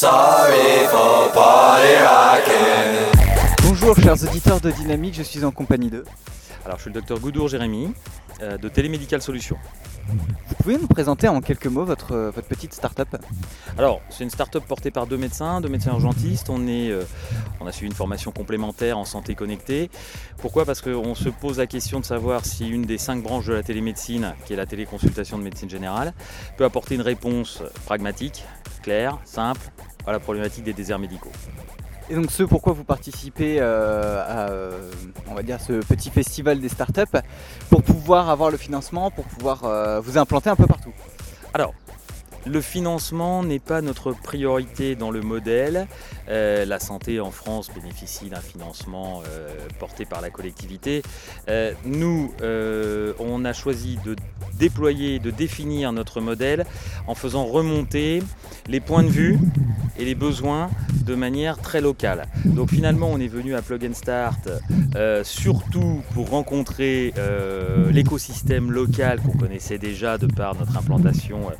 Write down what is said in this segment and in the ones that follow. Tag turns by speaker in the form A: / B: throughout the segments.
A: Sorry for party rocking.
B: Bonjour chers auditeurs de Dynamique, je suis en compagnie de.
C: Alors, je suis le docteur Goudour Jérémy euh, de Télémédical Solutions.
B: Vous pouvez nous présenter en quelques mots votre, euh, votre petite start-up
C: Alors, c'est une start-up portée par deux médecins, deux médecins urgentistes. On, est, euh, on a suivi une formation complémentaire en santé connectée. Pourquoi? Parce qu'on se pose la question de savoir si une des cinq branches de la télémédecine, qui est la téléconsultation de médecine générale, peut apporter une réponse pragmatique, simple à la problématique des déserts médicaux.
B: Et donc ce pourquoi vous participez euh, à euh, on va dire ce petit festival des startups pour pouvoir avoir le financement, pour pouvoir euh, vous implanter un peu partout.
C: Alors, le financement n'est pas notre priorité dans le modèle. Euh, la santé en France bénéficie d'un financement euh, porté par la collectivité. Euh, nous, on a choisi de déployer, de définir notre modèle en faisant remonter les points de vue et les besoins de manière très locale. Donc finalement, on est venu à Plug and Start euh, surtout pour rencontrer euh, l'écosystème local qu'on connaissait déjà de par notre implantation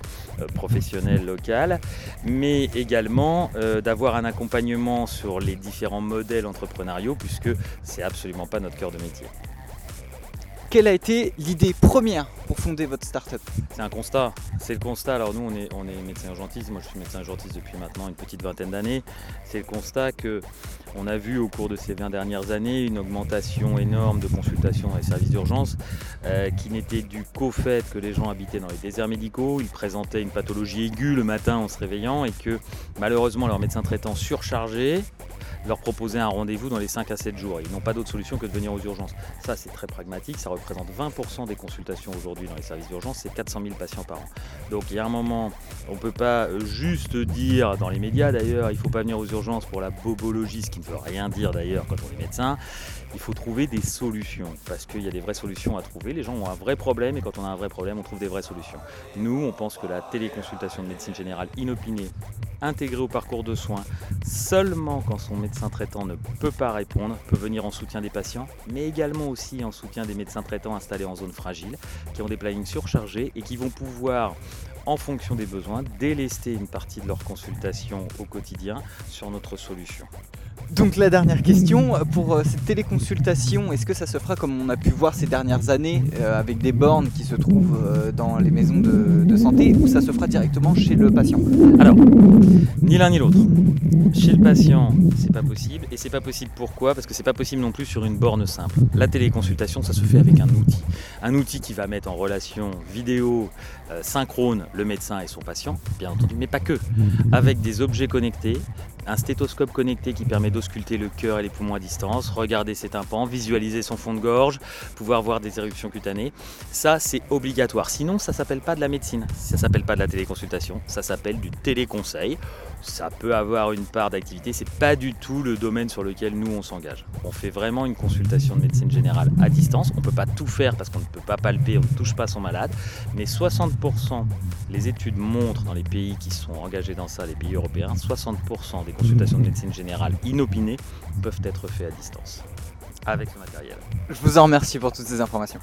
C: euh, professionnelle locale, mais également d'avoir un accompagnement sur les différents modèles entrepreneuriaux puisque c'est absolument pas notre cœur de métier.
B: Quelle a été l'idée première? Fonder votre start-up
C: C'est un constat, c'est le constat. Alors nous, on est, on est médecin urgentiste, moi je suis médecin urgentiste depuis maintenant une petite vingtaine d'années. C'est le constat que on a vu au cours de ces 20 dernières années une augmentation énorme de consultations dans les services d'urgence euh, qui n'était due qu'au fait que les gens habitaient dans les déserts médicaux, ils présentaient une pathologie aiguë le matin en se réveillant et que malheureusement leur médecin traitant surchargé leur proposait un rendez-vous dans les 5 à 7 jours. Ils n'ont pas d'autre solution que de venir aux urgences. Ça, c'est très pragmatique. Ça représente 20% des consultations aujourd'hui dans les services d'urgence. C'est 400 000 patients par an. Donc, il y a un moment, on ne peut pas juste dire, dans les médias d'ailleurs, il ne faut pas venir aux urgences pour la bobologie, ce qui ne veut rien dire d'ailleurs quand on est médecin. Il faut trouver des solutions parce qu'il y a des vraies solutions à trouver. Les gens ont un vrai problème et quand on a un vrai problème, on trouve des vraies solutions. Nous, on pense que la téléconsultation de médecine générale inopinée, intégrée au parcours de soins, seulement quand son médecin traitant ne peut pas répondre, peut venir en soutien des patients, mais également aussi en soutien des médecins traitants installés en zone fragile, qui ont des plannings surchargés et qui vont pouvoir en fonction des besoins, délester une partie de leur consultation au quotidien sur notre solution.
B: Donc la dernière question, pour euh, cette téléconsultation, est-ce que ça se fera comme on a pu voir ces dernières années euh, avec des bornes qui se trouvent euh, dans les maisons de, santé ou ça se fera directement chez le patient?
C: Alors, ni l'un ni l'autre. Chez le patient, c'est pas possible. Et c'est pas possible pourquoi? Parce que c'est pas possible non plus sur une borne simple. La téléconsultation, ça se fait avec un outil. Un outil qui va mettre en relation vidéo euh, synchrone le médecin et son patient, bien entendu, mais pas que. Avec des objets connectés, un stéthoscope connecté qui permet d'ausculter le cœur et les poumons à distance, regarder ses tympans, visualiser son fond de gorge, pouvoir voir des éruptions cutanées. Ça, c'est obligatoire. Sinon, ça s'appelle pas de la médecine. Ça s'appelle pas de la téléconsultation. Ça s'appelle du téléconseil. Ça peut avoir une part d'activité. C'est pas du tout le domaine sur lequel nous on s'engage. On fait vraiment une consultation de médecine générale à distance. On peut pas tout faire parce qu'on ne peut pas palper, on ne touche pas son malade. Mais 60%, les études montrent dans les pays qui sont engagés dans ça, les pays européens, 60% des consultations de médecine générale inopinées peuvent être faites à distance avec ce matériel.
B: Je vous en remercie pour toutes ces informations.